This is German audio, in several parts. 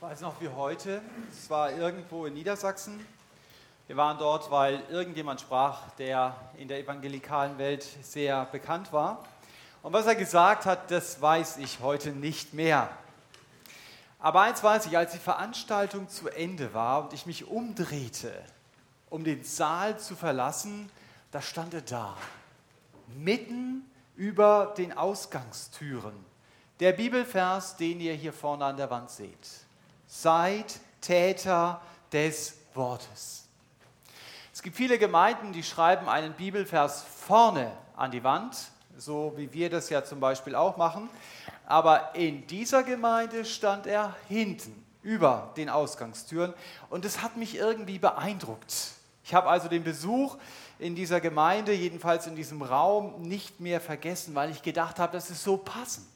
Ich weiß noch wie heute, es war irgendwo in Niedersachsen. Wir waren dort, weil irgendjemand sprach, der in der evangelikalen Welt sehr bekannt war. Und was er gesagt hat, das weiß ich heute nicht mehr. Aber eins weiß ich, als die Veranstaltung zu Ende war und ich mich umdrehte, um den Saal zu verlassen, da stand er da, mitten über den Ausgangstüren. Der Bibelvers, den ihr hier vorne an der Wand seht. Seid Täter des Wortes. Es gibt viele Gemeinden, die schreiben einen Bibelvers vorne an die Wand, so wie wir das ja zum Beispiel auch machen. Aber in dieser Gemeinde stand er hinten über den Ausgangstüren und es hat mich irgendwie beeindruckt. Ich habe also den Besuch in dieser Gemeinde, jedenfalls in diesem Raum, nicht mehr vergessen, weil ich gedacht habe, das ist so passend.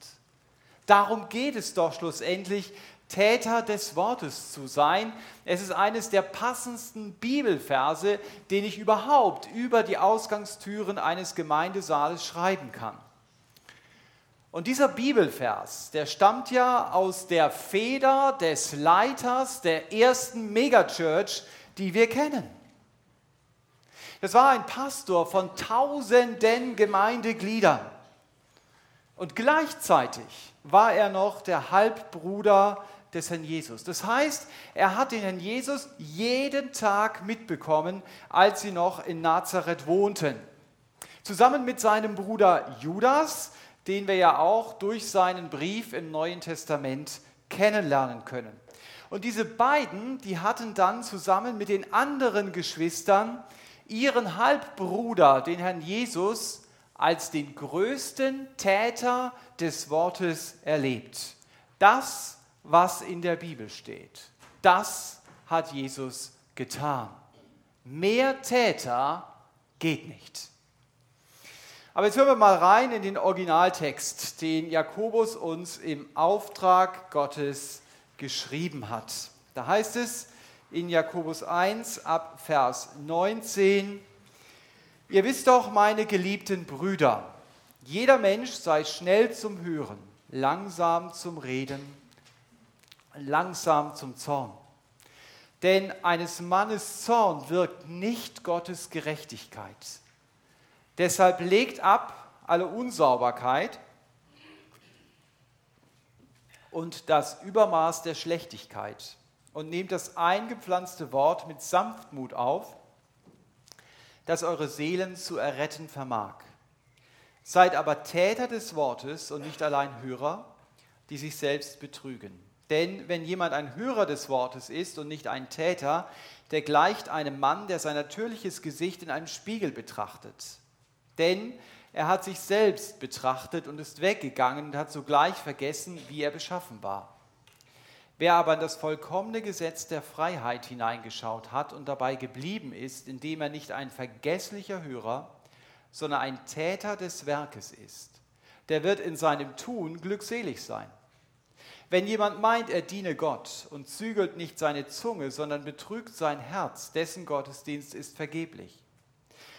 Darum geht es doch schlussendlich, Täter des Wortes zu sein. Es ist eines der passendsten Bibelverse, den ich überhaupt über die Ausgangstüren eines Gemeindesaales schreiben kann. Und dieser Bibelvers, der stammt ja aus der Feder des Leiters der ersten Megachurch, die wir kennen. Das war ein Pastor von tausenden Gemeindegliedern. Und gleichzeitig war er noch der Halbbruder des Herrn Jesus. Das heißt, er hat den Herrn Jesus jeden Tag mitbekommen, als sie noch in Nazareth wohnten. Zusammen mit seinem Bruder Judas, den wir ja auch durch seinen Brief im Neuen Testament kennenlernen können. Und diese beiden, die hatten dann zusammen mit den anderen Geschwistern ihren Halbbruder, den Herrn Jesus, als den größten Täter des Wortes erlebt. Das was in der Bibel steht. Das hat Jesus getan. Mehr Täter geht nicht. Aber jetzt hören wir mal rein in den Originaltext, den Jakobus uns im Auftrag Gottes geschrieben hat. Da heißt es in Jakobus 1 ab Vers 19, Ihr wisst doch, meine geliebten Brüder, jeder Mensch sei schnell zum Hören, langsam zum Reden langsam zum Zorn. Denn eines Mannes Zorn wirkt nicht Gottes Gerechtigkeit. Deshalb legt ab alle Unsauberkeit und das Übermaß der Schlechtigkeit und nehmt das eingepflanzte Wort mit Sanftmut auf, das eure Seelen zu erretten vermag. Seid aber Täter des Wortes und nicht allein Hörer, die sich selbst betrügen. Denn wenn jemand ein Hörer des Wortes ist und nicht ein Täter, der gleicht einem Mann, der sein natürliches Gesicht in einem Spiegel betrachtet. Denn er hat sich selbst betrachtet und ist weggegangen und hat sogleich vergessen, wie er beschaffen war. Wer aber in das vollkommene Gesetz der Freiheit hineingeschaut hat und dabei geblieben ist, indem er nicht ein vergesslicher Hörer, sondern ein Täter des Werkes ist, der wird in seinem Tun glückselig sein. Wenn jemand meint, er diene Gott und zügelt nicht seine Zunge, sondern betrügt sein Herz, dessen Gottesdienst ist vergeblich.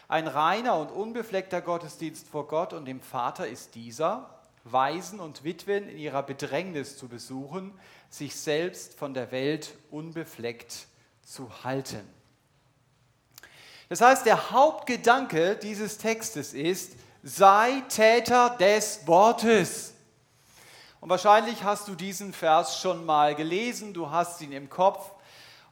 Ein reiner und unbefleckter Gottesdienst vor Gott und dem Vater ist dieser, Waisen und Witwen in ihrer Bedrängnis zu besuchen, sich selbst von der Welt unbefleckt zu halten. Das heißt, der Hauptgedanke dieses Textes ist, sei Täter des Wortes. Und wahrscheinlich hast du diesen Vers schon mal gelesen, du hast ihn im Kopf.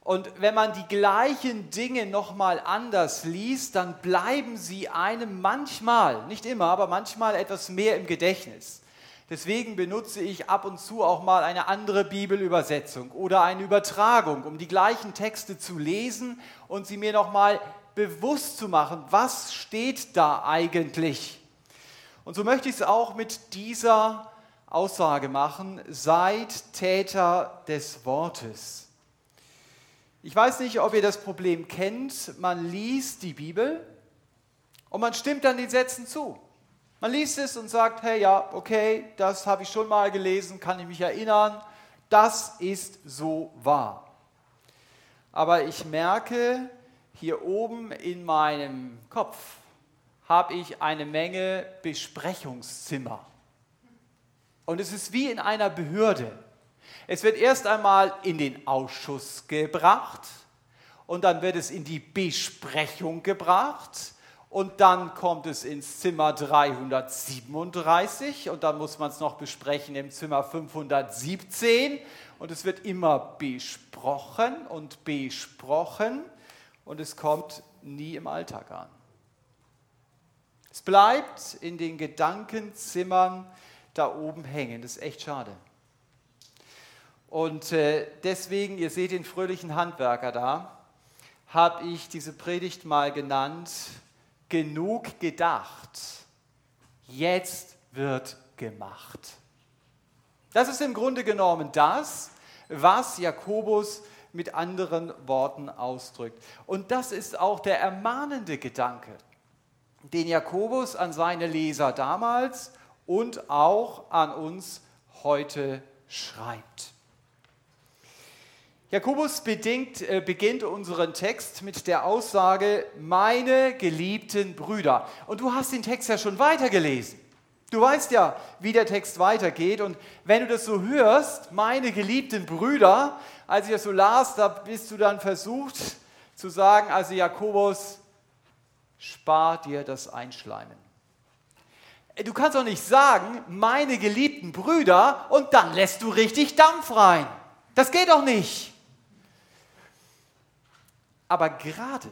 Und wenn man die gleichen Dinge nochmal anders liest, dann bleiben sie einem manchmal, nicht immer, aber manchmal etwas mehr im Gedächtnis. Deswegen benutze ich ab und zu auch mal eine andere Bibelübersetzung oder eine Übertragung, um die gleichen Texte zu lesen und sie mir nochmal bewusst zu machen, was steht da eigentlich. Und so möchte ich es auch mit dieser Aussage machen, seid Täter des Wortes. Ich weiß nicht, ob ihr das Problem kennt, man liest die Bibel und man stimmt dann den Sätzen zu. Man liest es und sagt, hey ja, okay, das habe ich schon mal gelesen, kann ich mich erinnern, das ist so wahr. Aber ich merke, hier oben in meinem Kopf habe ich eine Menge Besprechungszimmer. Und es ist wie in einer Behörde. Es wird erst einmal in den Ausschuss gebracht und dann wird es in die Besprechung gebracht und dann kommt es ins Zimmer 337 und dann muss man es noch besprechen im Zimmer 517 und es wird immer besprochen und besprochen und es kommt nie im Alltag an. Es bleibt in den Gedankenzimmern da oben hängen. Das ist echt schade. Und äh, deswegen, ihr seht den fröhlichen Handwerker da, habe ich diese Predigt mal genannt, genug gedacht, jetzt wird gemacht. Das ist im Grunde genommen das, was Jakobus mit anderen Worten ausdrückt. Und das ist auch der ermahnende Gedanke, den Jakobus an seine Leser damals und auch an uns heute schreibt. Jakobus bedingt, äh, beginnt unseren Text mit der Aussage, meine geliebten Brüder. Und du hast den Text ja schon weitergelesen. Du weißt ja, wie der Text weitergeht. Und wenn du das so hörst, meine geliebten Brüder, als ich das so las, da bist du dann versucht zu sagen, also Jakobus, spar dir das Einschleimen. Du kannst doch nicht sagen, meine geliebten Brüder, und dann lässt du richtig Dampf rein. Das geht doch nicht. Aber gerade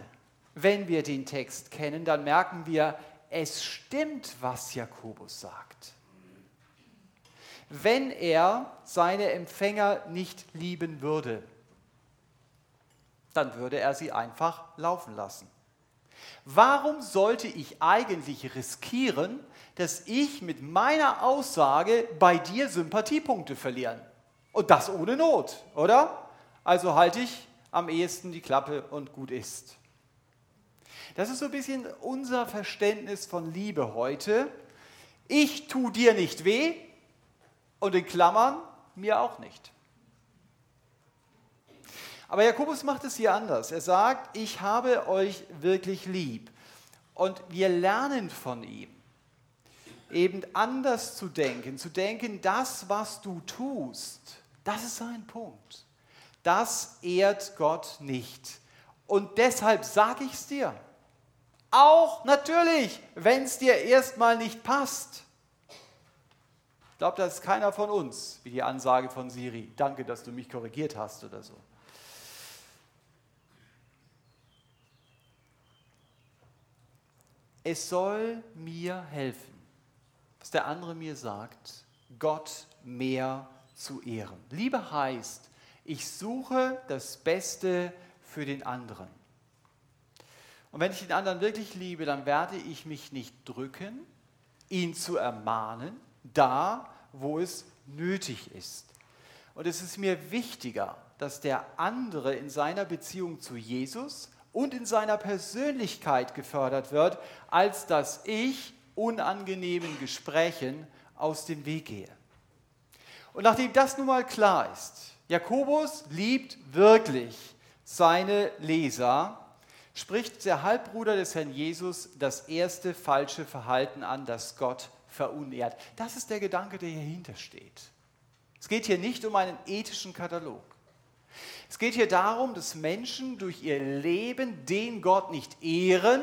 wenn wir den Text kennen, dann merken wir, es stimmt, was Jakobus sagt. Wenn er seine Empfänger nicht lieben würde, dann würde er sie einfach laufen lassen. Warum sollte ich eigentlich riskieren, dass ich mit meiner Aussage bei dir Sympathiepunkte verlieren? Und das ohne Not, oder? Also halte ich am ehesten die Klappe und gut ist. Das ist so ein bisschen unser Verständnis von Liebe heute. Ich tue dir nicht weh und in Klammern mir auch nicht. Aber Jakobus macht es hier anders. Er sagt, ich habe euch wirklich lieb. Und wir lernen von ihm, eben anders zu denken, zu denken, das, was du tust, das ist sein Punkt. Das ehrt Gott nicht. Und deshalb sage ich es dir. Auch natürlich, wenn es dir erstmal nicht passt. Ich glaube, das ist keiner von uns, wie die Ansage von Siri. Danke, dass du mich korrigiert hast oder so. Es soll mir helfen, was der andere mir sagt, Gott mehr zu ehren. Liebe heißt, ich suche das Beste für den anderen. Und wenn ich den anderen wirklich liebe, dann werde ich mich nicht drücken, ihn zu ermahnen, da, wo es nötig ist. Und es ist mir wichtiger, dass der andere in seiner Beziehung zu Jesus und in seiner Persönlichkeit gefördert wird, als dass ich unangenehmen Gesprächen aus dem Weg gehe. Und nachdem das nun mal klar ist, Jakobus liebt wirklich seine Leser, spricht der Halbbruder des Herrn Jesus das erste falsche Verhalten an, das Gott verunehrt. Das ist der Gedanke, der hier hintersteht. Es geht hier nicht um einen ethischen Katalog. Es geht hier darum, dass Menschen durch ihr Leben den Gott nicht ehren,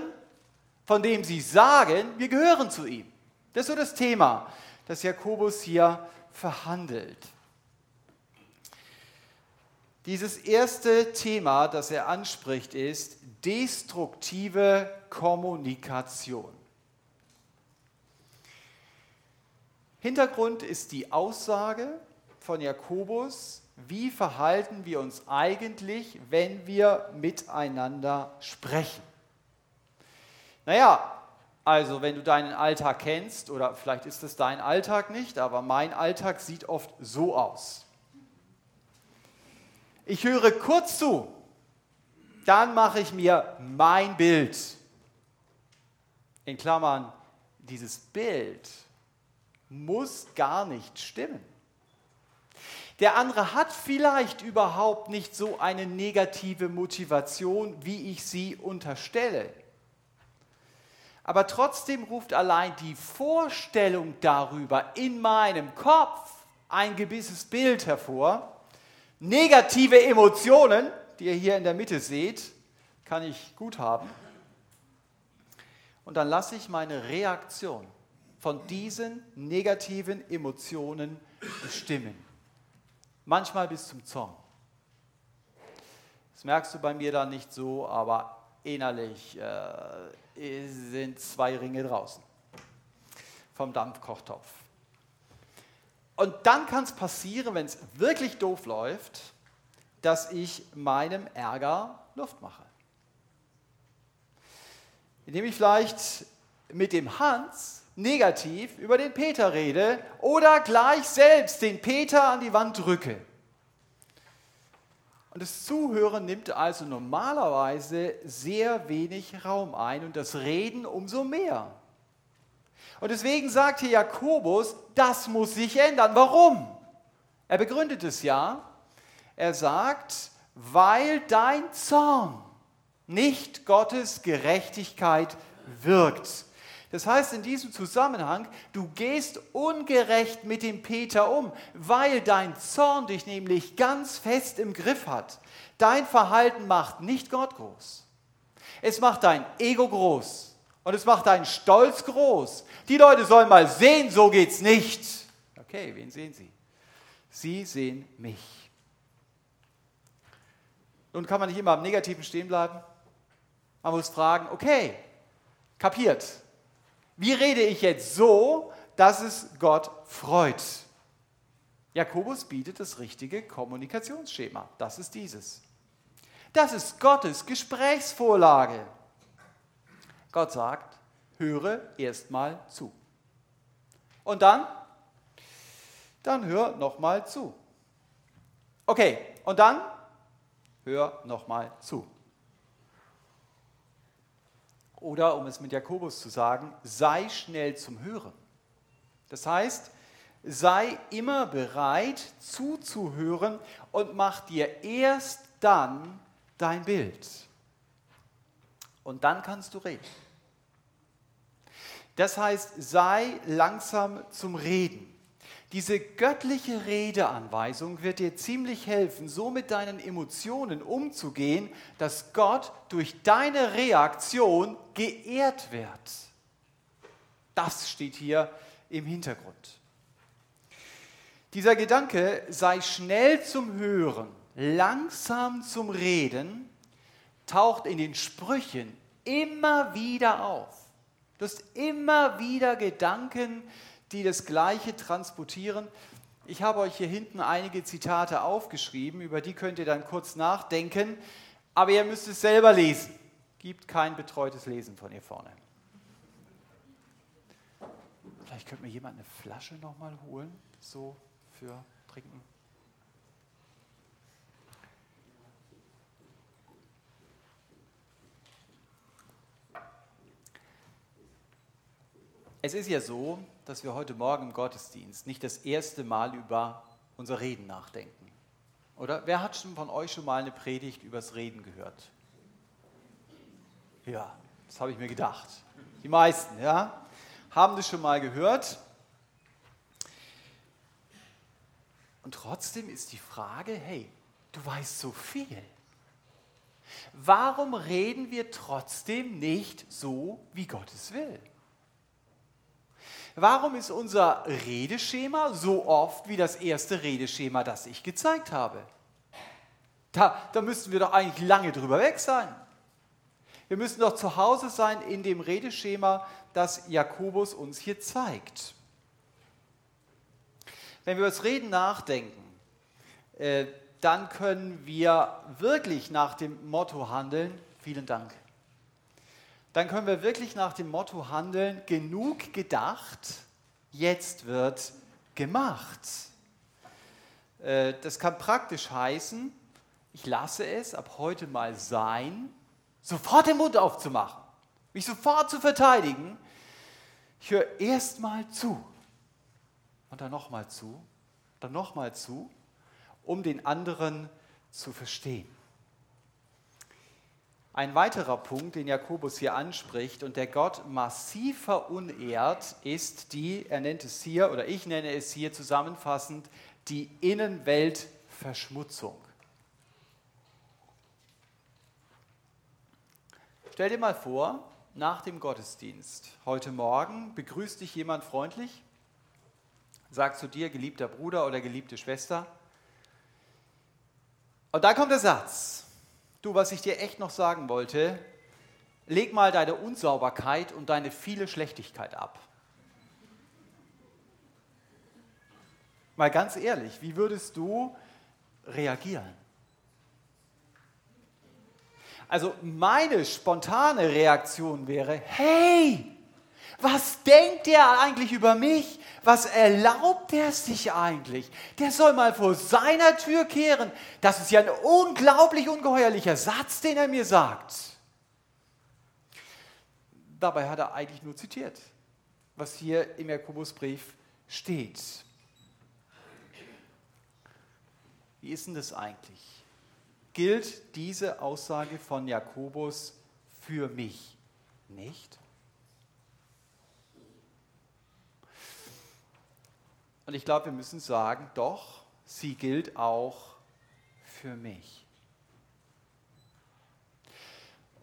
von dem sie sagen, wir gehören zu ihm. Das ist so das Thema, das Jakobus hier verhandelt. Dieses erste Thema, das er anspricht, ist destruktive Kommunikation. Hintergrund ist die Aussage von Jakobus, wie verhalten wir uns eigentlich, wenn wir miteinander sprechen. Naja, also wenn du deinen Alltag kennst, oder vielleicht ist es dein Alltag nicht, aber mein Alltag sieht oft so aus. Ich höre kurz zu, dann mache ich mir mein Bild. In Klammern, dieses Bild muss gar nicht stimmen. Der andere hat vielleicht überhaupt nicht so eine negative Motivation, wie ich sie unterstelle. Aber trotzdem ruft allein die Vorstellung darüber in meinem Kopf ein gewisses Bild hervor, Negative Emotionen, die ihr hier in der Mitte seht, kann ich gut haben. Und dann lasse ich meine Reaktion von diesen negativen Emotionen bestimmen. Manchmal bis zum Zorn. Das merkst du bei mir dann nicht so, aber innerlich äh, sind zwei Ringe draußen vom Dampfkochtopf. Und dann kann es passieren, wenn es wirklich doof läuft, dass ich meinem Ärger Luft mache. Indem ich vielleicht mit dem Hans negativ über den Peter rede oder gleich selbst den Peter an die Wand drücke. Und das Zuhören nimmt also normalerweise sehr wenig Raum ein und das Reden umso mehr. Und deswegen sagt hier Jakobus, das muss sich ändern. Warum? Er begründet es ja. Er sagt, weil dein Zorn nicht Gottes Gerechtigkeit wirkt. Das heißt in diesem Zusammenhang, du gehst ungerecht mit dem Peter um, weil dein Zorn dich nämlich ganz fest im Griff hat. Dein Verhalten macht nicht Gott groß. Es macht dein Ego groß und es macht deinen Stolz groß. Die Leute sollen mal sehen, so geht's nicht. Okay, wen sehen sie? Sie sehen mich. Nun kann man nicht immer am Negativen stehen bleiben. Man muss fragen, okay, kapiert. Wie rede ich jetzt so, dass es Gott freut? Jakobus bietet das richtige Kommunikationsschema. Das ist dieses. Das ist Gottes Gesprächsvorlage. Gott sagt, höre erstmal zu. Und dann? Dann hör nochmal zu. Okay, und dann? Hör nochmal zu. Oder um es mit Jakobus zu sagen, sei schnell zum Hören. Das heißt, sei immer bereit zuzuhören und mach dir erst dann dein Bild. Und dann kannst du reden. Das heißt, sei langsam zum Reden. Diese göttliche Redeanweisung wird dir ziemlich helfen, so mit deinen Emotionen umzugehen, dass Gott durch deine Reaktion geehrt wird. Das steht hier im Hintergrund. Dieser Gedanke, sei schnell zum Hören, langsam zum Reden, taucht in den Sprüchen immer wieder auf. Du hast immer wieder Gedanken, die das Gleiche transportieren. Ich habe euch hier hinten einige Zitate aufgeschrieben, über die könnt ihr dann kurz nachdenken, aber ihr müsst es selber lesen. Gibt kein betreutes Lesen von hier vorne. Vielleicht könnte mir jemand eine Flasche nochmal holen, so für Trinken. Es ist ja so, dass wir heute Morgen im Gottesdienst nicht das erste Mal über unser Reden nachdenken. Oder wer hat schon von euch schon mal eine Predigt übers Reden gehört? Ja, das habe ich mir gedacht. Die meisten, ja, haben das schon mal gehört. Und trotzdem ist die Frage, hey, du weißt so viel. Warum reden wir trotzdem nicht so, wie Gott es will? Warum ist unser Redeschema so oft wie das erste Redeschema, das ich gezeigt habe? Da, da müssten wir doch eigentlich lange drüber weg sein. Wir müssen doch zu Hause sein in dem Redeschema, das Jakobus uns hier zeigt. Wenn wir über das Reden nachdenken, äh, dann können wir wirklich nach dem Motto handeln, vielen Dank dann können wir wirklich nach dem Motto handeln, genug gedacht, jetzt wird gemacht. Äh, das kann praktisch heißen, ich lasse es ab heute mal sein, sofort den Mund aufzumachen, mich sofort zu verteidigen. Ich höre erst mal zu und dann nochmal zu, dann nochmal zu, um den anderen zu verstehen. Ein weiterer Punkt, den Jakobus hier anspricht und der Gott massiv verunehrt, ist die, er nennt es hier, oder ich nenne es hier zusammenfassend, die Innenwelt Verschmutzung. Stell dir mal vor, nach dem Gottesdienst heute Morgen begrüßt dich jemand freundlich, sagt zu dir, geliebter Bruder oder geliebte Schwester. Und dann kommt der Satz, du, was ich dir echt noch sagen wollte, leg mal deine Unsauberkeit und deine viele Schlechtigkeit ab. Mal ganz ehrlich, wie würdest du reagieren? Also meine spontane Reaktion wäre, hey, was denkt der eigentlich über mich? Was erlaubt der sich eigentlich? Der soll mal vor seiner Tür kehren. Das ist ja ein unglaublich ungeheuerlicher Satz, den er mir sagt. Dabei hat er eigentlich nur zitiert, was hier im Jakobusbrief steht. Wie ist denn das eigentlich? gilt diese Aussage von Jakobus für mich nicht? Und ich glaube, wir müssen sagen, doch, sie gilt auch für mich.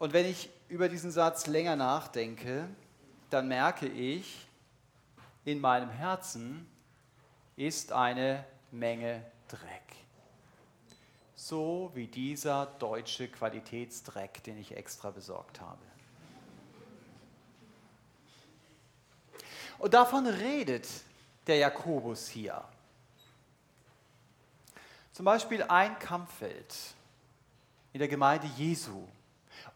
Und wenn ich über diesen Satz länger nachdenke, dann merke ich, in meinem Herzen ist eine Menge Dreck so wie dieser deutsche Qualitätsdreck, den ich extra besorgt habe. Und davon redet der Jakobus hier. Zum Beispiel ein Kampffeld in der Gemeinde Jesu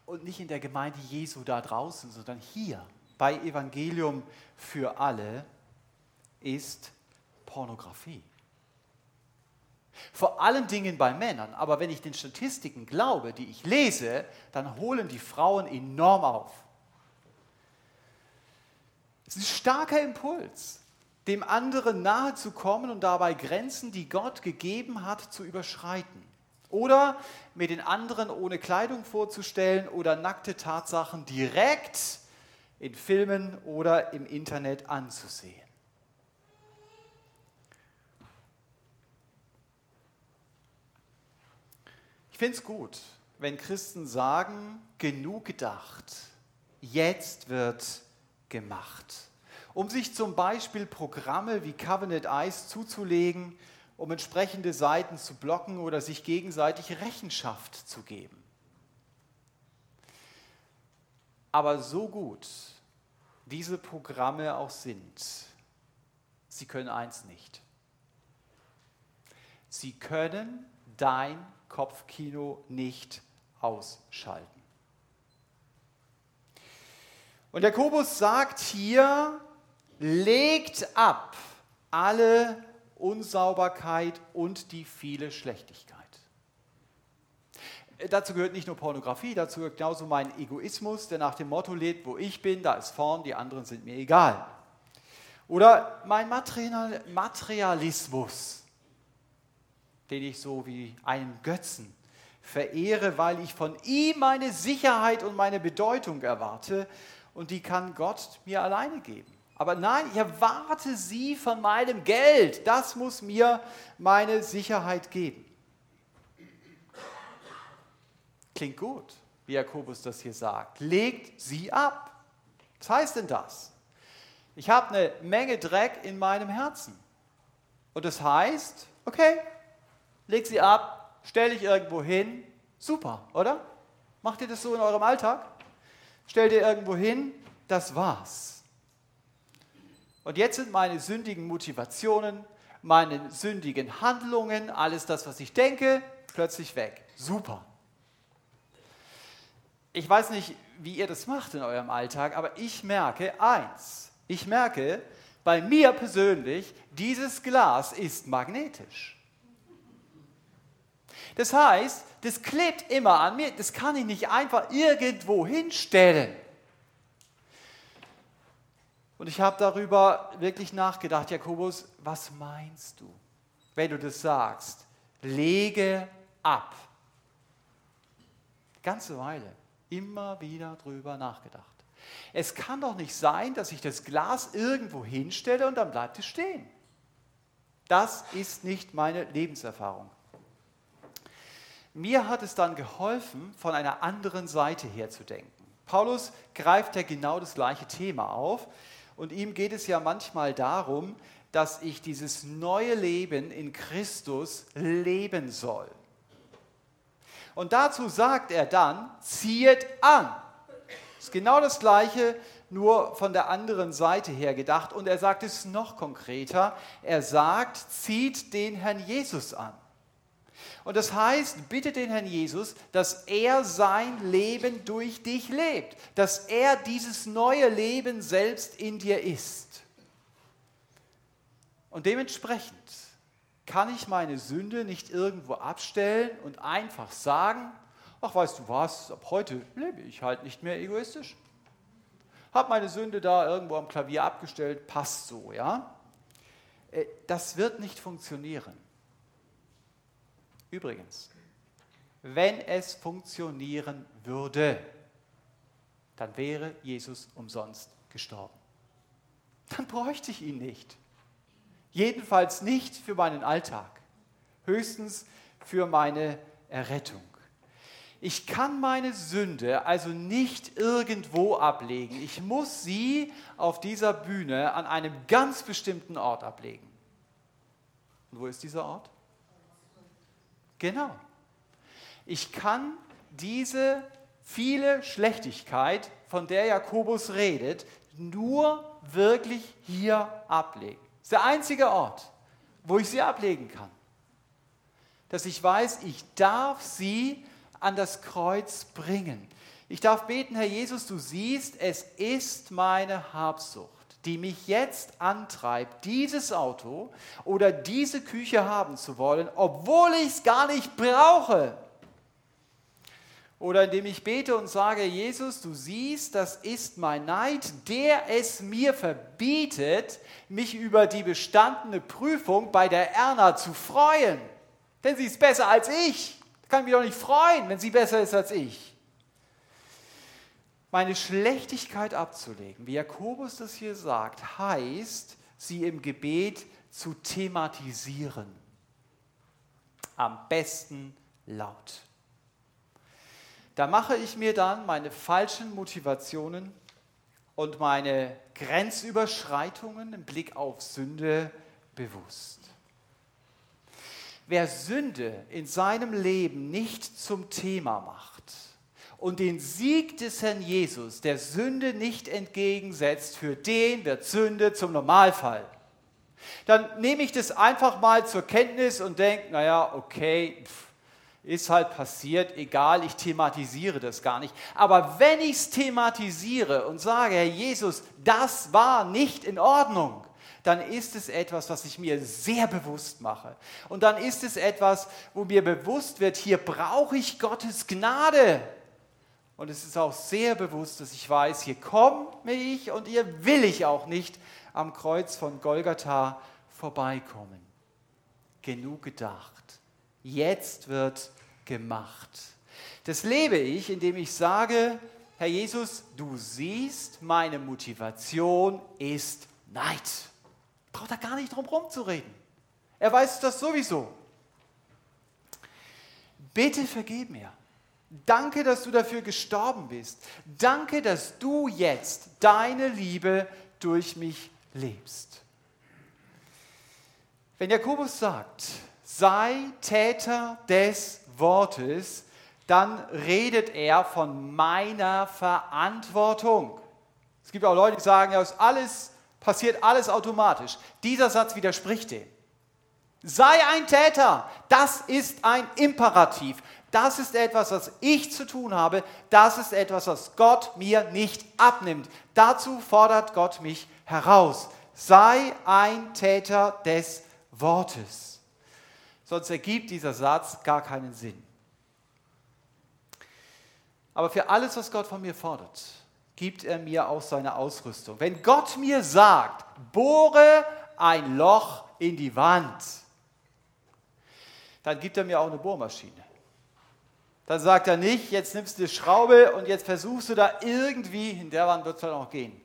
und nicht in der Gemeinde Jesu da draußen, sondern hier bei Evangelium für alle ist Pornografie. Vor allen Dingen bei Männern. Aber wenn ich den Statistiken glaube, die ich lese, dann holen die Frauen enorm auf. Es ist ein starker Impuls, dem anderen nahe zu kommen und dabei Grenzen, die Gott gegeben hat, zu überschreiten. Oder mir den anderen ohne Kleidung vorzustellen oder nackte Tatsachen direkt in Filmen oder im Internet anzusehen. finde es gut, wenn Christen sagen, genug gedacht, jetzt wird gemacht. Um sich zum Beispiel Programme wie Covenant Eyes zuzulegen, um entsprechende Seiten zu blocken oder sich gegenseitig Rechenschaft zu geben. Aber so gut diese Programme auch sind, sie können eins nicht. Sie können dein Kopfkino nicht ausschalten. Und Jakobus sagt hier, legt ab alle Unsauberkeit und die viele Schlechtigkeit. Dazu gehört nicht nur Pornografie, dazu gehört genauso mein Egoismus, der nach dem Motto lebt, wo ich bin, da ist vorn, die anderen sind mir egal. Oder mein Materialismus, den ich so wie einen Götzen verehre, weil ich von ihm meine Sicherheit und meine Bedeutung erwarte und die kann Gott mir alleine geben. Aber nein, ich erwarte sie von meinem Geld. Das muss mir meine Sicherheit geben. Klingt gut, wie Jakobus das hier sagt. Legt sie ab. Was heißt denn das? Ich habe eine Menge Dreck in meinem Herzen. Und das heißt, okay, leg sie ab, stell dich irgendwo hin. Super, oder? Macht ihr das so in eurem Alltag? Stell dir irgendwo hin, das war's. Und jetzt sind meine sündigen Motivationen, meine sündigen Handlungen, alles das, was ich denke, plötzlich weg. Super. Ich weiß nicht, wie ihr das macht in eurem Alltag, aber ich merke eins. Ich merke, bei mir persönlich, dieses Glas ist magnetisch. Das heißt, das klebt immer an mir, das kann ich nicht einfach irgendwo hinstellen. Und ich habe darüber wirklich nachgedacht, Jakobus, was meinst du, wenn du das sagst? Lege ab. Ganze Weile, immer wieder drüber nachgedacht. Es kann doch nicht sein, dass ich das Glas irgendwo hinstelle und dann bleibt es stehen. Das ist nicht meine Lebenserfahrung. Mir hat es dann geholfen, von einer anderen Seite her zu denken. Paulus greift ja genau das gleiche Thema auf und ihm geht es ja manchmal darum, dass ich dieses neue Leben in Christus leben soll. Und dazu sagt er dann, zieht an. Das ist genau das gleiche, nur von der anderen Seite her gedacht. Und er sagt es noch konkreter. Er sagt, zieht den Herrn Jesus an. Und das heißt, bitte den Herrn Jesus, dass er sein Leben durch dich lebt, dass er dieses neue Leben selbst in dir ist. Und dementsprechend kann ich meine Sünde nicht irgendwo abstellen und einfach sagen, ach weißt du was, ab heute lebe ich halt nicht mehr egoistisch. Hab meine Sünde da irgendwo am Klavier abgestellt, passt so, ja? Äh, das wird nicht funktionieren. Übrigens, wenn es funktionieren würde, dann wäre Jesus umsonst gestorben. Dann bräuchte ich ihn nicht. Jedenfalls nicht für meinen Alltag, höchstens für meine Errettung. Ich kann meine Sünde also nicht irgendwo ablegen. Ich muss sie auf dieser Bühne an einem ganz bestimmten Ort ablegen. Und wo ist dieser Ort? Genau. Ich kann diese viele Schlechtigkeit, von der Jakobus redet, nur wirklich hier ablegen. Das ist der einzige Ort, wo ich sie ablegen kann. Dass ich weiß, ich darf sie an das Kreuz bringen. Ich darf beten, Herr Jesus, du siehst, es ist meine Habsucht die mich jetzt antreibt, dieses Auto oder diese Küche haben zu wollen, obwohl ich es gar nicht brauche. Oder indem ich bete und sage, Jesus, du siehst, das ist mein Neid, der es mir verbietet, mich über die bestandene Prüfung bei der Erna zu freuen. Denn sie ist besser als ich. Ich kann mich doch nicht freuen, wenn sie besser ist als ich meine Schlechtigkeit abzulegen, wie Jakobus das hier sagt, heißt, sie im Gebet zu thematisieren. Am besten laut. Da mache ich mir dann meine falschen Motivationen und meine Grenzüberschreitungen im Blick auf Sünde bewusst. Wer Sünde in seinem Leben nicht zum Thema macht, und den Sieg des Herrn Jesus der Sünde nicht entgegensetzt, für den wird Sünde zum Normalfall. Dann nehme ich das einfach mal zur Kenntnis und denke, naja, okay, pff, ist halt passiert, egal, ich thematisiere das gar nicht. Aber wenn ich es thematisiere und sage, Herr Jesus, das war nicht in Ordnung, dann ist es etwas, was ich mir sehr bewusst mache. Und dann ist es etwas, wo mir bewusst wird, hier brauche ich Gottes Gnade. Und es ist auch sehr bewusst, dass ich weiß, hier komme ich und hier will ich auch nicht am Kreuz von Golgatha vorbeikommen. Genug gedacht. Jetzt wird gemacht. Das lebe ich, indem ich sage, Herr Jesus, du siehst, meine Motivation ist Neid. Braucht er gar nicht drum herum zu reden. Er weiß das sowieso. Bitte vergib mir. Danke, dass du dafür gestorben bist. Danke, dass du jetzt deine Liebe durch mich lebst. Wenn Jakobus sagt, sei Täter des Wortes, dann redet er von meiner Verantwortung. Es gibt auch Leute, die sagen, ja, alles passiert alles automatisch. Dieser Satz widerspricht dem. Sei ein Täter, das ist ein Imperativ. Das ist etwas, was ich zu tun habe. Das ist etwas, was Gott mir nicht abnimmt. Dazu fordert Gott mich heraus. Sei ein Täter des Wortes. Sonst ergibt dieser Satz gar keinen Sinn. Aber für alles, was Gott von mir fordert, gibt er mir auch seine Ausrüstung. Wenn Gott mir sagt, bohre ein Loch in die Wand, dann gibt er mir auch eine Bohrmaschine. Dann sagt er nicht, jetzt nimmst du eine Schraube und jetzt versuchst du da irgendwie, in der Wand wird es dann auch gehen,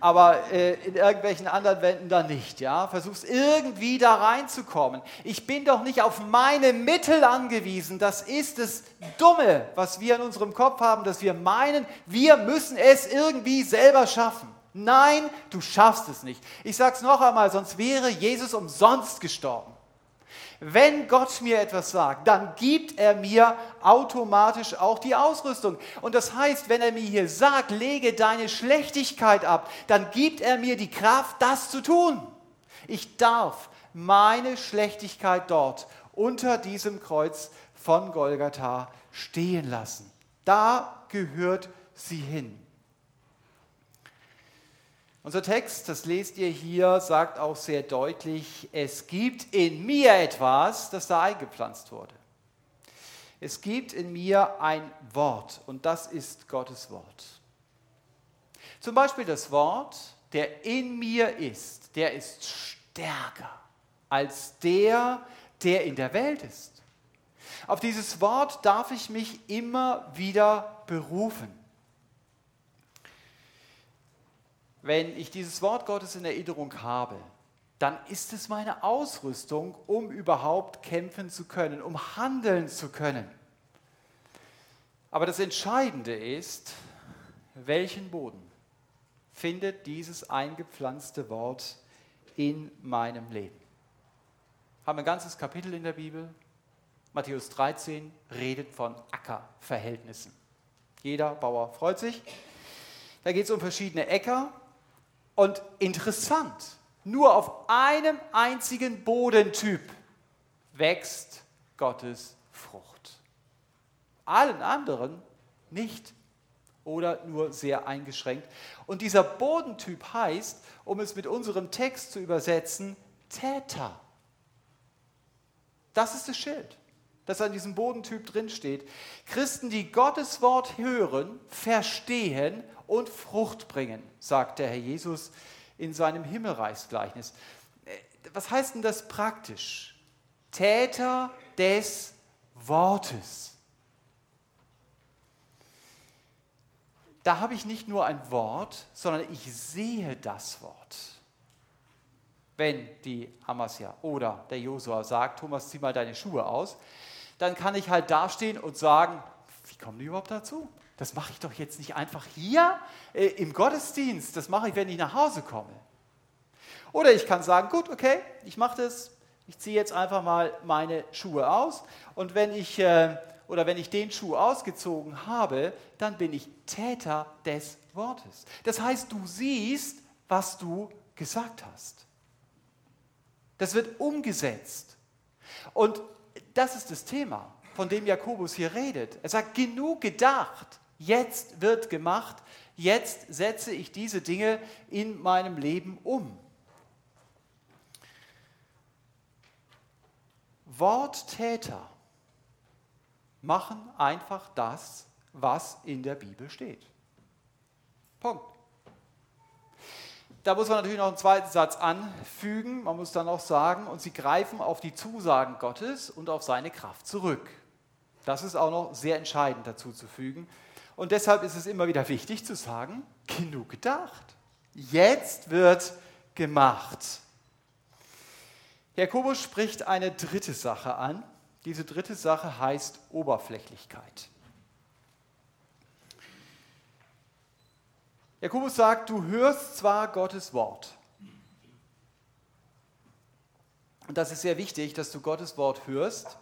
aber äh, in irgendwelchen anderen Wänden dann nicht. Ja? Versuchst irgendwie da reinzukommen. Ich bin doch nicht auf meine Mittel angewiesen. Das ist das Dumme, was wir in unserem Kopf haben, dass wir meinen, wir müssen es irgendwie selber schaffen. Nein, du schaffst es nicht. Ich sage es noch einmal, sonst wäre Jesus umsonst gestorben. Wenn Gott mir etwas sagt, dann gibt er mir automatisch auch die Ausrüstung. Und das heißt, wenn er mir hier sagt, lege deine Schlechtigkeit ab, dann gibt er mir die Kraft, das zu tun. Ich darf meine Schlechtigkeit dort unter diesem Kreuz von Golgatha stehen lassen. Da gehört sie hin. Unser Text, das lest ihr hier, sagt auch sehr deutlich, es gibt in mir etwas, das da eingepflanzt wurde. Es gibt in mir ein Wort und das ist Gottes Wort. Zum Beispiel das Wort, der in mir ist, der ist stärker als der, der in der Welt ist. Auf dieses Wort darf ich mich immer wieder berufen. Wenn ich dieses Wort Gottes in Erinnerung habe, dann ist es meine Ausrüstung, um überhaupt kämpfen zu können, um handeln zu können. Aber das Entscheidende ist, welchen Boden findet dieses eingepflanzte Wort in meinem Leben? Haben ein ganzes Kapitel in der Bibel. Matthäus 13 redet von Ackerverhältnissen. Jeder Bauer freut sich. Da geht es um verschiedene Äcker und interessant, nur auf einem einzigen Bodentyp wächst Gottes Frucht. Allen anderen nicht oder nur sehr eingeschränkt. Und dieser Bodentyp heißt, um es mit unserem Text zu übersetzen, Täter. Das ist das Schild, das an diesem Bodentyp drinsteht. Christen, die Gottes Wort hören, verstehen und Frucht bringen, sagt der Herr Jesus in seinem Himmelreichsgleichnis. Äh, was heißt denn das praktisch? Täter des Wortes. Da habe ich nicht nur ein Wort, sondern ich sehe das Wort. Wenn die Amasja oder der Josua sagt, Thomas, zieh mal deine Schuhe aus, dann kann ich halt dastehen und sagen, wie kommen die überhaupt dazu? Das mache ich doch jetzt nicht einfach hier äh, im Gottesdienst. Das mache ich, wenn ich nach Hause komme. Oder ich kann sagen, gut, okay, ich mache das. Ich ziehe jetzt einfach mal meine Schuhe aus. Und wenn ich, äh, oder wenn ich den Schuh ausgezogen habe, dann bin ich Täter des Wortes. Das heißt, du siehst, was du gesagt hast. Das wird umgesetzt. Und das ist das Thema, von dem Jakobus hier redet. Er sagt, genug gedacht. Jetzt wird gemacht, jetzt setze ich diese Dinge in meinem Leben um. Worttäter machen einfach das, was in der Bibel steht. Punkt. Da muss man natürlich noch einen zweiten Satz anfügen. Man muss dann auch sagen, und sie greifen auf die Zusagen Gottes und auf seine Kraft zurück. Das ist auch noch sehr entscheidend dazu zu fügen. Und deshalb ist es immer wieder wichtig zu sagen, genug gedacht. Jetzt wird gemacht. Jakobus spricht eine dritte Sache an. Diese dritte Sache heißt Oberflächlichkeit. Jakobus sagt, du hörst zwar Gottes Wort. Und das ist sehr wichtig, dass du Gottes Wort hörst,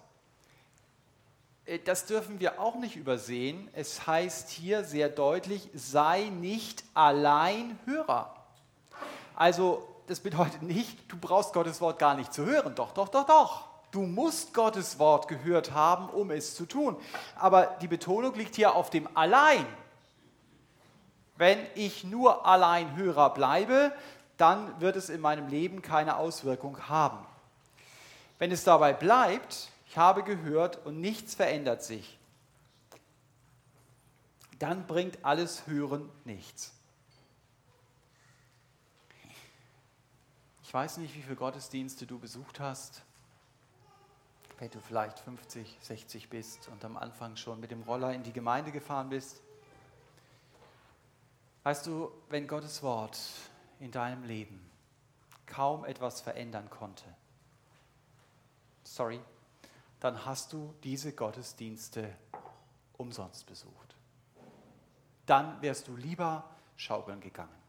das dürfen wir auch nicht übersehen. Es heißt hier sehr deutlich, sei nicht allein Hörer. Also das bedeutet nicht, du brauchst Gottes Wort gar nicht zu hören. Doch, doch, doch, doch. Du musst Gottes Wort gehört haben, um es zu tun. Aber die Betonung liegt hier auf dem allein. Wenn ich nur allein Hörer bleibe, dann wird es in meinem Leben keine Auswirkung haben. Wenn es dabei bleibt, ich habe gehört und nichts verändert sich, dann bringt alles Hören nichts. Ich weiß nicht, wie viele Gottesdienste du besucht hast, wenn du vielleicht 50, 60 bist und am Anfang schon mit dem Roller in die Gemeinde gefahren bist. Weißt du, wenn Gottes Wort in deinem Leben kaum etwas verändern konnte, sorry, dann hast du diese Gottesdienste umsonst besucht. Dann wärst du lieber schaukeln gegangen.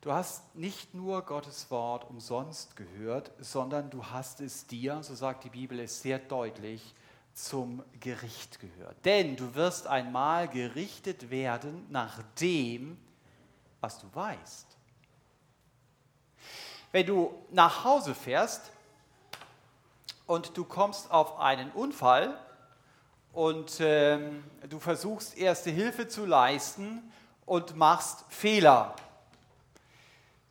Du hast nicht nur Gottes Wort umsonst gehört, sondern du hast es dir, so sagt die Bibel es sehr deutlich, zum Gericht gehört. Denn du wirst einmal gerichtet werden nach dem, was du weißt. Wenn du nach Hause fährst und du kommst auf einen Unfall und ähm, du versuchst erste Hilfe zu leisten und machst Fehler,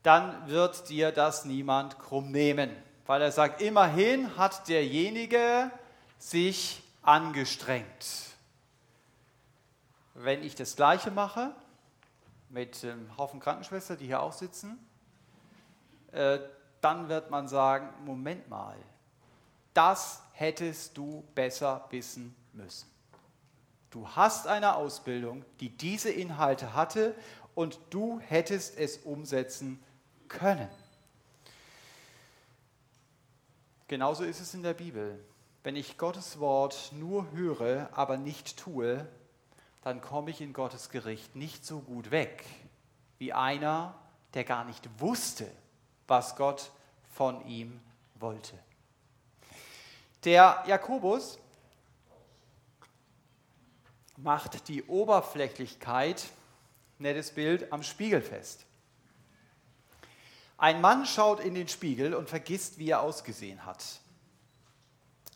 dann wird dir das niemand krumm nehmen, weil er sagt, immerhin hat derjenige sich angestrengt. Wenn ich das Gleiche mache mit einem Haufen Krankenschwestern, die hier auch sitzen, äh, dann wird man sagen, Moment mal, das hättest du besser wissen müssen. Du hast eine Ausbildung, die diese Inhalte hatte und du hättest es umsetzen können. Genauso ist es in der Bibel. Wenn ich Gottes Wort nur höre, aber nicht tue, dann komme ich in Gottes Gericht nicht so gut weg wie einer, der gar nicht wusste, was Gott von ihm wollte. Der Jakobus macht die Oberflächlichkeit, nettes Bild, am Spiegel fest. Ein Mann schaut in den Spiegel und vergisst, wie er ausgesehen hat.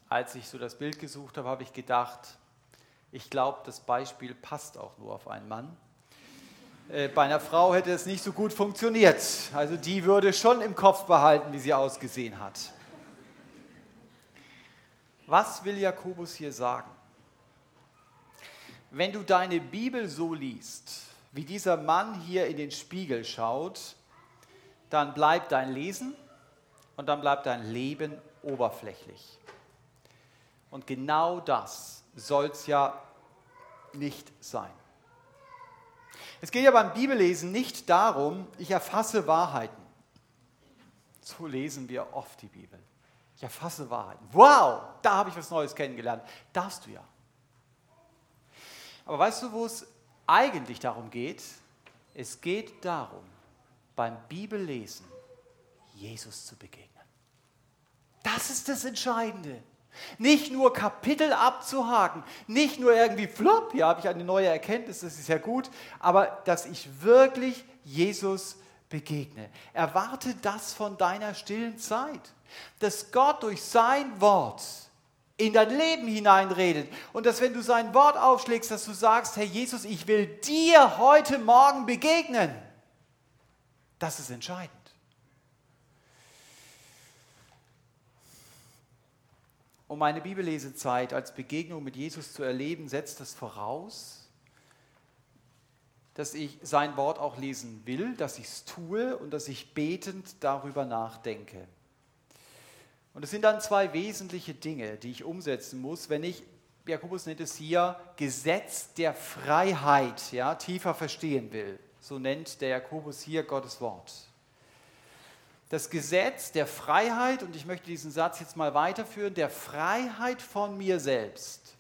Als ich so das Bild gesucht habe, habe ich gedacht, ich glaube, das Beispiel passt auch nur auf einen Mann. Äh, bei einer Frau hätte es nicht so gut funktioniert. Also die würde schon im Kopf behalten, wie sie ausgesehen hat. Was will Jakobus hier sagen? Wenn du deine Bibel so liest, wie dieser Mann hier in den Spiegel schaut, dann bleibt dein Lesen und dann bleibt dein Leben oberflächlich. Und genau das soll es ja nicht sein. Es geht ja beim Bibellesen nicht darum, ich erfasse Wahrheiten. So lesen wir oft die Bibel. Ich erfasse Wahrheiten. Wow, da habe ich was Neues kennengelernt. Darfst du ja. Aber weißt du, wo es eigentlich darum geht? Es geht darum, beim Bibellesen Jesus zu begegnen. Das ist das Entscheidende. Nicht nur Kapitel abzuhaken, nicht nur irgendwie flop, hier habe ich eine neue Erkenntnis, das ist ja gut, aber dass ich wirklich Jesus begegne. Erwarte das von deiner stillen Zeit, dass Gott durch sein Wort in dein Leben hineinredet und dass wenn du sein Wort aufschlägst, dass du sagst, Herr Jesus, ich will dir heute Morgen begegnen. Das ist entscheidend. Um meine Bibellesezeit als Begegnung mit Jesus zu erleben, setzt das voraus, dass ich sein Wort auch lesen will, dass ich es tue und dass ich betend darüber nachdenke. Und es sind dann zwei wesentliche Dinge, die ich umsetzen muss, wenn ich, Jakobus nennt es hier, Gesetz der Freiheit ja, tiefer verstehen will. So nennt der Jakobus hier Gottes Wort das Gesetz der Freiheit, und ich möchte diesen Satz jetzt mal weiterführen, der Freiheit von mir selbst,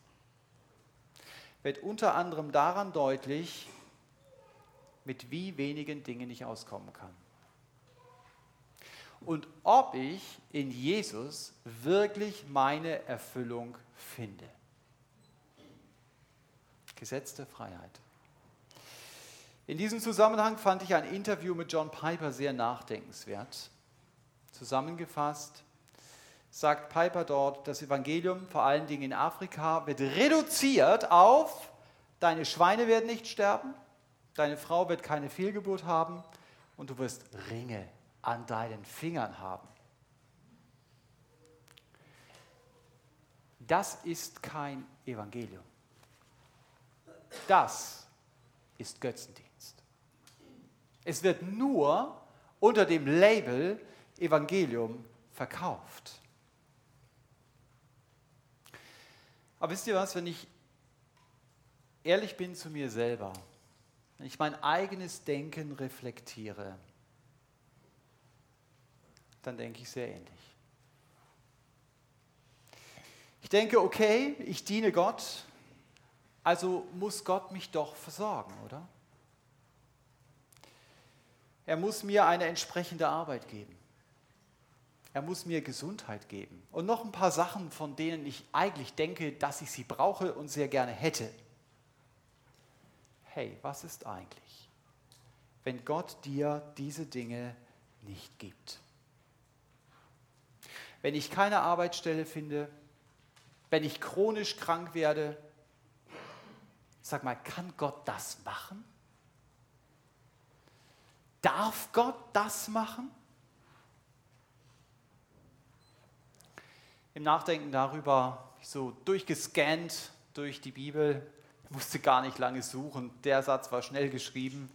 wird unter anderem daran deutlich, mit wie wenigen Dingen ich auskommen kann. Und ob ich in Jesus wirklich meine Erfüllung finde. Gesetz der Freiheit. In diesem Zusammenhang fand ich ein Interview mit John Piper sehr nachdenkenswert. Zusammengefasst sagt Piper dort, das Evangelium, vor allen Dingen in Afrika, wird reduziert auf, deine Schweine werden nicht sterben, deine Frau wird keine Fehlgeburt haben und du wirst Ringe an deinen Fingern haben. Das ist kein Evangelium. Das ist Götzendienst. Es wird nur unter dem Label Evangelium verkauft. Aber wisst ihr was, wenn ich ehrlich bin zu mir selber, wenn ich mein eigenes Denken reflektiere, dann denke ich sehr ähnlich. Ich denke, okay, ich diene Gott, also muss Gott mich doch versorgen, oder? Er muss mir eine entsprechende Arbeit geben. Er muss mir Gesundheit geben. Und noch ein paar Sachen, von denen ich eigentlich denke, dass ich sie brauche und sehr gerne hätte. Hey, was ist eigentlich, wenn Gott dir diese Dinge nicht gibt? Wenn ich keine Arbeitsstelle finde, wenn ich chronisch krank werde, sag mal, kann Gott das machen? Darf Gott das machen? Im Nachdenken darüber, so durchgescannt durch die Bibel, musste gar nicht lange suchen, der Satz war schnell geschrieben.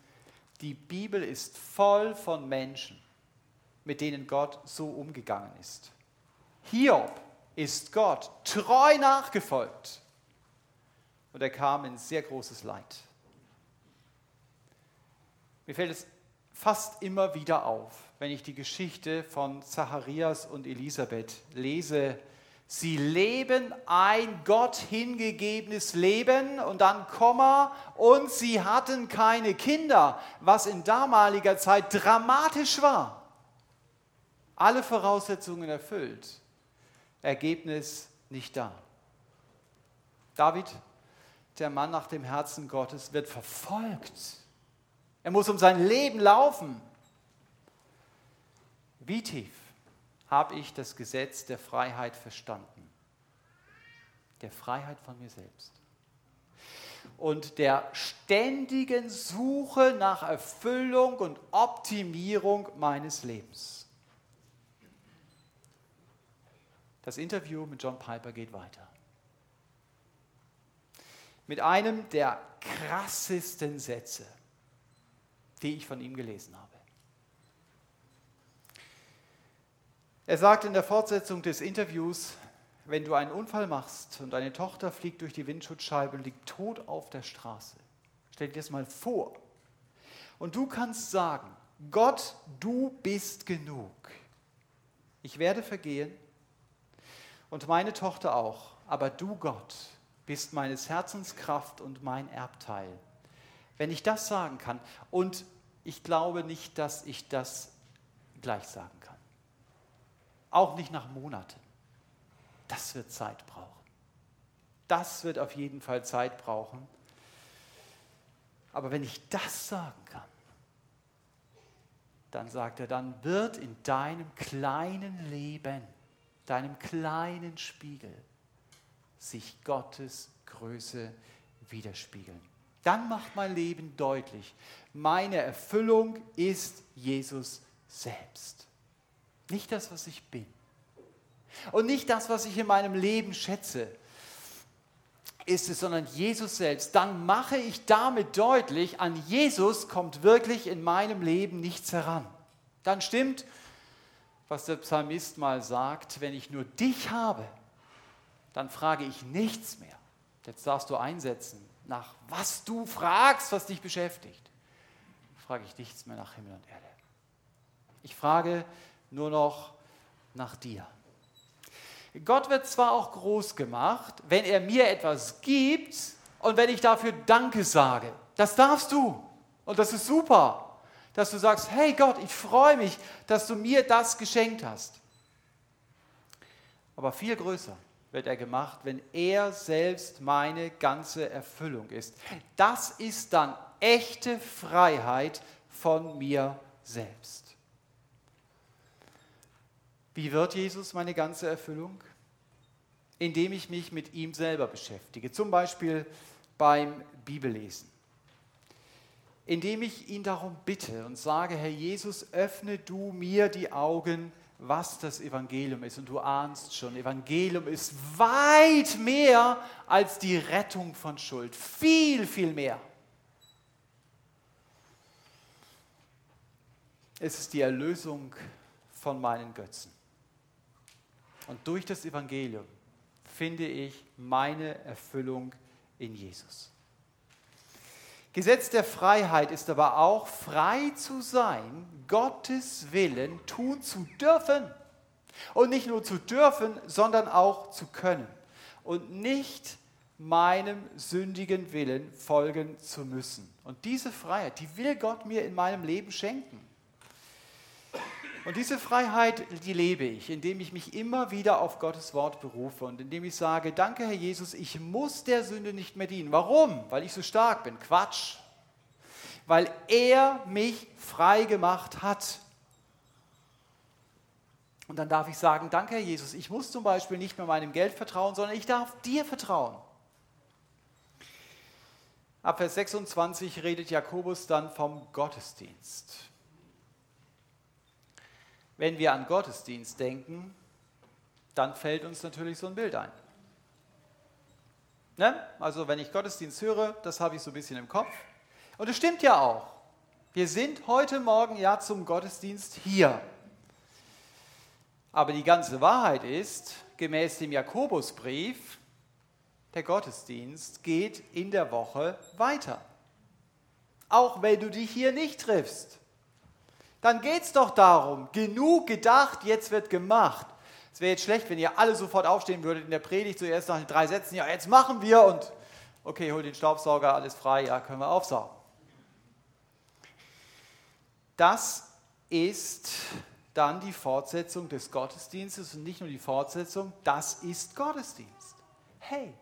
Die Bibel ist voll von Menschen, mit denen Gott so umgegangen ist. Hiob ist Gott treu nachgefolgt und er kam in sehr großes Leid. Mir fällt es fast immer wieder auf, wenn ich die Geschichte von Zacharias und Elisabeth lese. Sie leben ein Gott hingegebenes Leben und dann Komma und sie hatten keine Kinder, was in damaliger Zeit dramatisch war. Alle Voraussetzungen erfüllt. Ergebnis nicht da. David, der Mann nach dem Herzen Gottes, wird verfolgt er muss um sein Leben laufen. Wie tief habe ich das Gesetz der Freiheit verstanden? Der Freiheit von mir selbst. Und der ständigen Suche nach Erfüllung und Optimierung meines Lebens. Das Interview mit John Piper geht weiter. Mit einem der krassesten Sätze die ich von ihm gelesen habe. Er sagt in der Fortsetzung des Interviews, wenn du einen Unfall machst und deine Tochter fliegt durch die Windschutzscheibe und liegt tot auf der Straße, stell dir das mal vor. Und du kannst sagen, Gott, du bist genug. Ich werde vergehen und meine Tochter auch, aber du, Gott, bist meines Herzens Kraft und mein Erbteil. Wenn ich das sagen kann und ich glaube nicht, dass ich das gleich sagen kann. Auch nicht nach Monaten. Das wird Zeit brauchen. Das wird auf jeden Fall Zeit brauchen. Aber wenn ich das sagen kann, dann sagt er, dann wird in deinem kleinen Leben, deinem kleinen Spiegel, sich Gottes Größe widerspiegeln. Dann macht mein Leben deutlich, meine Erfüllung ist Jesus selbst. Nicht das, was ich bin. Und nicht das, was ich in meinem Leben schätze, ist es, sondern Jesus selbst. Dann mache ich damit deutlich, an Jesus kommt wirklich in meinem Leben nichts heran. Dann stimmt, was der Psalmist mal sagt, wenn ich nur dich habe, dann frage ich nichts mehr. Jetzt darfst du einsetzen nach was du fragst, was dich beschäftigt, frage ich nichts mehr nach Himmel und Erde. Ich frage nur noch nach dir. Gott wird zwar auch groß gemacht, wenn er mir etwas gibt und wenn ich dafür Danke sage. Das darfst du. Und das ist super, dass du sagst, hey Gott, ich freue mich, dass du mir das geschenkt hast. Aber viel größer wird er gemacht, wenn er selbst meine ganze Erfüllung ist. Das ist dann echte Freiheit von mir selbst. Wie wird Jesus meine ganze Erfüllung? Indem ich mich mit ihm selber beschäftige, zum Beispiel beim Bibellesen. Indem ich ihn darum bitte und sage, Herr Jesus, öffne du mir die Augen, was das Evangelium ist. Und du ahnst schon, Evangelium ist weit mehr als die Rettung von Schuld. Viel, viel mehr. Es ist die Erlösung von meinen Götzen. Und durch das Evangelium finde ich meine Erfüllung in Jesus. Gesetz der Freiheit ist aber auch, frei zu sein, Gottes Willen tun zu dürfen. Und nicht nur zu dürfen, sondern auch zu können. Und nicht meinem sündigen Willen folgen zu müssen. Und diese Freiheit, die will Gott mir in meinem Leben schenken. Und diese Freiheit, die lebe ich, indem ich mich immer wieder auf Gottes Wort berufe und indem ich sage, danke Herr Jesus, ich muss der Sünde nicht mehr dienen. Warum? Weil ich so stark bin. Quatsch. Weil er mich frei gemacht hat. Und dann darf ich sagen, danke Herr Jesus, ich muss zum Beispiel nicht mehr meinem Geld vertrauen, sondern ich darf dir vertrauen. Ab Vers 26 redet Jakobus dann vom Gottesdienst. Wenn wir an Gottesdienst denken, dann fällt uns natürlich so ein Bild ein. Ne? Also wenn ich Gottesdienst höre, das habe ich so ein bisschen im Kopf. Und es stimmt ja auch. Wir sind heute Morgen ja zum Gottesdienst hier. Aber die ganze Wahrheit ist, gemäß dem Jakobusbrief, der Gottesdienst geht in der Woche weiter. Auch wenn du dich hier nicht triffst. Dann geht es doch darum, genug gedacht, jetzt wird gemacht. Es wäre jetzt schlecht, wenn ihr alle sofort aufstehen würdet in der Predigt, zuerst nach den drei Sätzen, ja, jetzt machen wir und okay, hol den Staubsauger, alles frei, ja, können wir aufsaugen. Das ist dann die Fortsetzung des Gottesdienstes und nicht nur die Fortsetzung, das ist Gottesdienst. Hey,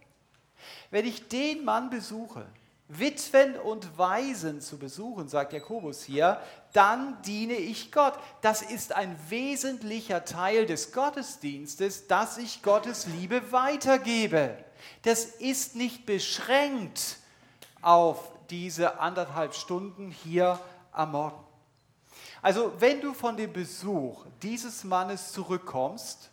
wenn ich den Mann besuche, Witwen und Waisen zu besuchen, sagt Jakobus hier, dann diene ich Gott. Das ist ein wesentlicher Teil des Gottesdienstes, dass ich Gottes Liebe weitergebe. Das ist nicht beschränkt auf diese anderthalb Stunden hier am Morgen. Also wenn du von dem Besuch dieses Mannes zurückkommst,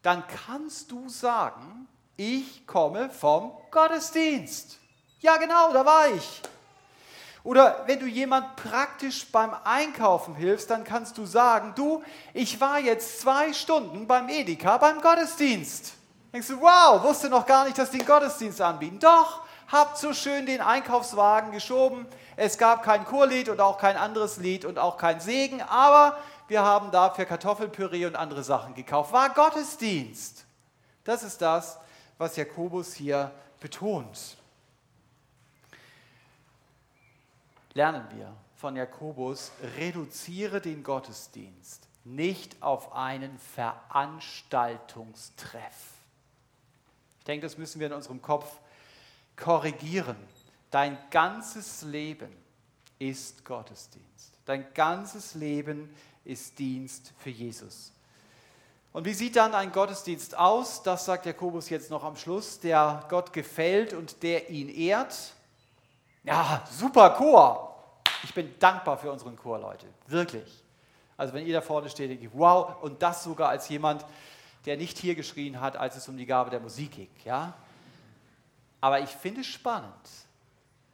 dann kannst du sagen, ich komme vom Gottesdienst. Ja, genau, da war ich. Oder wenn du jemand praktisch beim Einkaufen hilfst, dann kannst du sagen, du, ich war jetzt zwei Stunden beim Edeka beim Gottesdienst. Denkst du, wow, wusste noch gar nicht, dass die einen Gottesdienst anbieten. Doch, habt so schön den Einkaufswagen geschoben. Es gab kein Chorlied und auch kein anderes Lied und auch kein Segen, aber wir haben dafür Kartoffelpüree und andere Sachen gekauft. War Gottesdienst. Das ist das, was Jakobus hier betont. Lernen wir von Jakobus, reduziere den Gottesdienst nicht auf einen Veranstaltungstreff. Ich denke, das müssen wir in unserem Kopf korrigieren. Dein ganzes Leben ist Gottesdienst. Dein ganzes Leben ist Dienst für Jesus. Und wie sieht dann ein Gottesdienst aus? Das sagt Jakobus jetzt noch am Schluss, der Gott gefällt und der ihn ehrt. Ja, super Chor. Ich bin dankbar für unseren Chor, Leute. Wirklich. Also wenn ihr da vorne steht, denke ich, wow, und das sogar als jemand, der nicht hier geschrien hat, als es um die Gabe der Musik ging. Ja? Aber ich finde es spannend,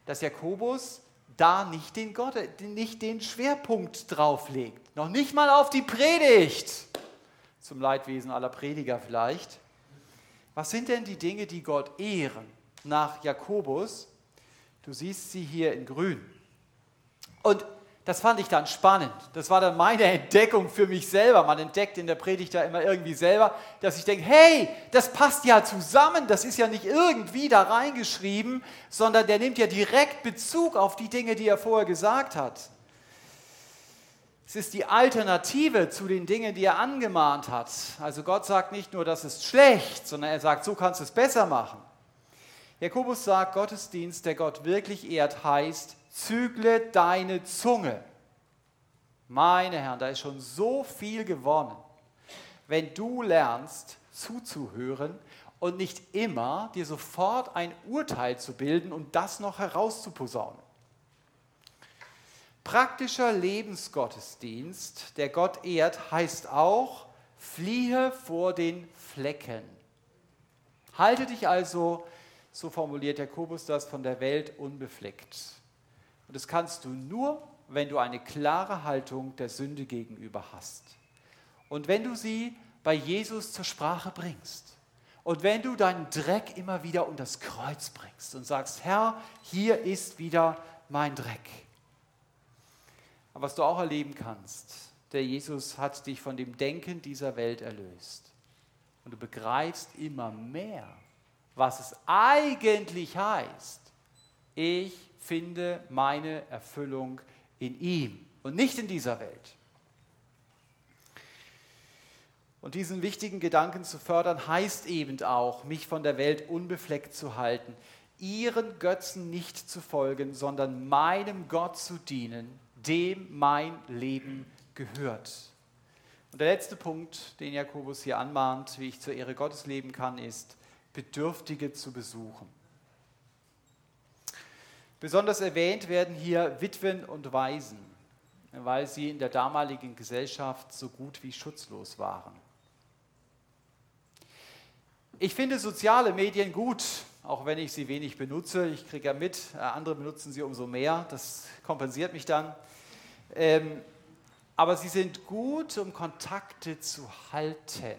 dass Jakobus da nicht den, Gott, nicht den Schwerpunkt drauf legt. Noch nicht mal auf die Predigt zum Leidwesen aller Prediger vielleicht. Was sind denn die Dinge, die Gott ehren nach Jakobus? Du siehst sie hier in grün. Und das fand ich dann spannend. Das war dann meine Entdeckung für mich selber. Man entdeckt in der Predigt da immer irgendwie selber, dass ich denke, hey, das passt ja zusammen. Das ist ja nicht irgendwie da reingeschrieben, sondern der nimmt ja direkt Bezug auf die Dinge, die er vorher gesagt hat. Es ist die Alternative zu den Dingen, die er angemahnt hat. Also Gott sagt nicht nur, das ist schlecht, sondern er sagt, so kannst du es besser machen. Jakobus sagt, Gottesdienst, der Gott wirklich ehrt, heißt, zügle deine Zunge. Meine Herren, da ist schon so viel gewonnen, wenn du lernst zuzuhören und nicht immer dir sofort ein Urteil zu bilden und das noch herauszuposaunen. Praktischer Lebensgottesdienst, der Gott ehrt, heißt auch, fliehe vor den Flecken. Halte dich also, so formuliert Jakobus das, von der Welt unbefleckt. Und das kannst du nur, wenn du eine klare Haltung der Sünde gegenüber hast. Und wenn du sie bei Jesus zur Sprache bringst. Und wenn du deinen Dreck immer wieder unter das Kreuz bringst und sagst, Herr, hier ist wieder mein Dreck. Aber was du auch erleben kannst, der Jesus hat dich von dem Denken dieser Welt erlöst. Und du begreifst immer mehr, was es eigentlich heißt. Ich finde meine Erfüllung in ihm und nicht in dieser Welt. Und diesen wichtigen Gedanken zu fördern, heißt eben auch, mich von der Welt unbefleckt zu halten, ihren Götzen nicht zu folgen, sondern meinem Gott zu dienen, dem mein Leben gehört. Und der letzte Punkt, den Jakobus hier anmahnt, wie ich zur Ehre Gottes leben kann, ist, Bedürftige zu besuchen. Besonders erwähnt werden hier Witwen und Waisen, weil sie in der damaligen Gesellschaft so gut wie schutzlos waren. Ich finde soziale Medien gut, auch wenn ich sie wenig benutze. Ich kriege ja mit, äh, andere benutzen sie umso mehr. Das kompensiert mich dann. Ähm, aber sie sind gut, um Kontakte zu halten.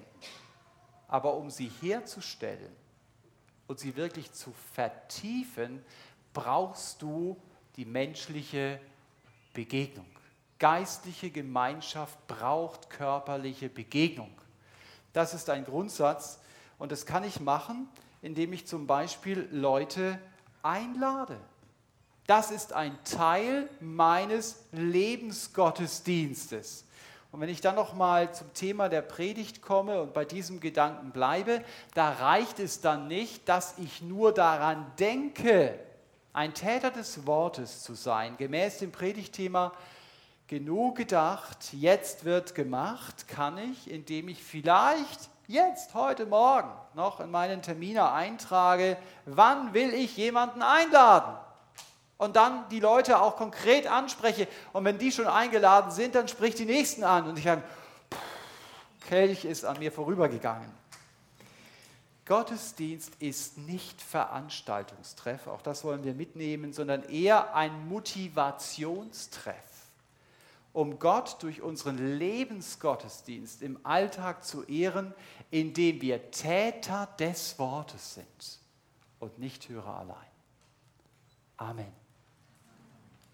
Aber um sie herzustellen und sie wirklich zu vertiefen, brauchst du die menschliche Begegnung. Geistliche Gemeinschaft braucht körperliche Begegnung. Das ist ein Grundsatz, und das kann ich machen, indem ich zum Beispiel Leute einlade. Das ist ein Teil meines Lebensgottesdienstes. Und wenn ich dann noch mal zum Thema der Predigt komme und bei diesem Gedanken bleibe, da reicht es dann nicht, dass ich nur daran denke, ein Täter des Wortes zu sein, gemäß dem Predigtthema genug gedacht, jetzt wird gemacht, kann ich, indem ich vielleicht jetzt, heute Morgen noch in meinen Termine eintrage, wann will ich jemanden einladen? Und dann die Leute auch konkret anspreche. Und wenn die schon eingeladen sind, dann sprich die nächsten an. Und ich sage, Kelch ist an mir vorübergegangen. Gottesdienst ist nicht Veranstaltungstreff, auch das wollen wir mitnehmen, sondern eher ein Motivationstreff um Gott durch unseren Lebensgottesdienst im Alltag zu ehren, indem wir Täter des Wortes sind und nicht Hörer allein. Amen.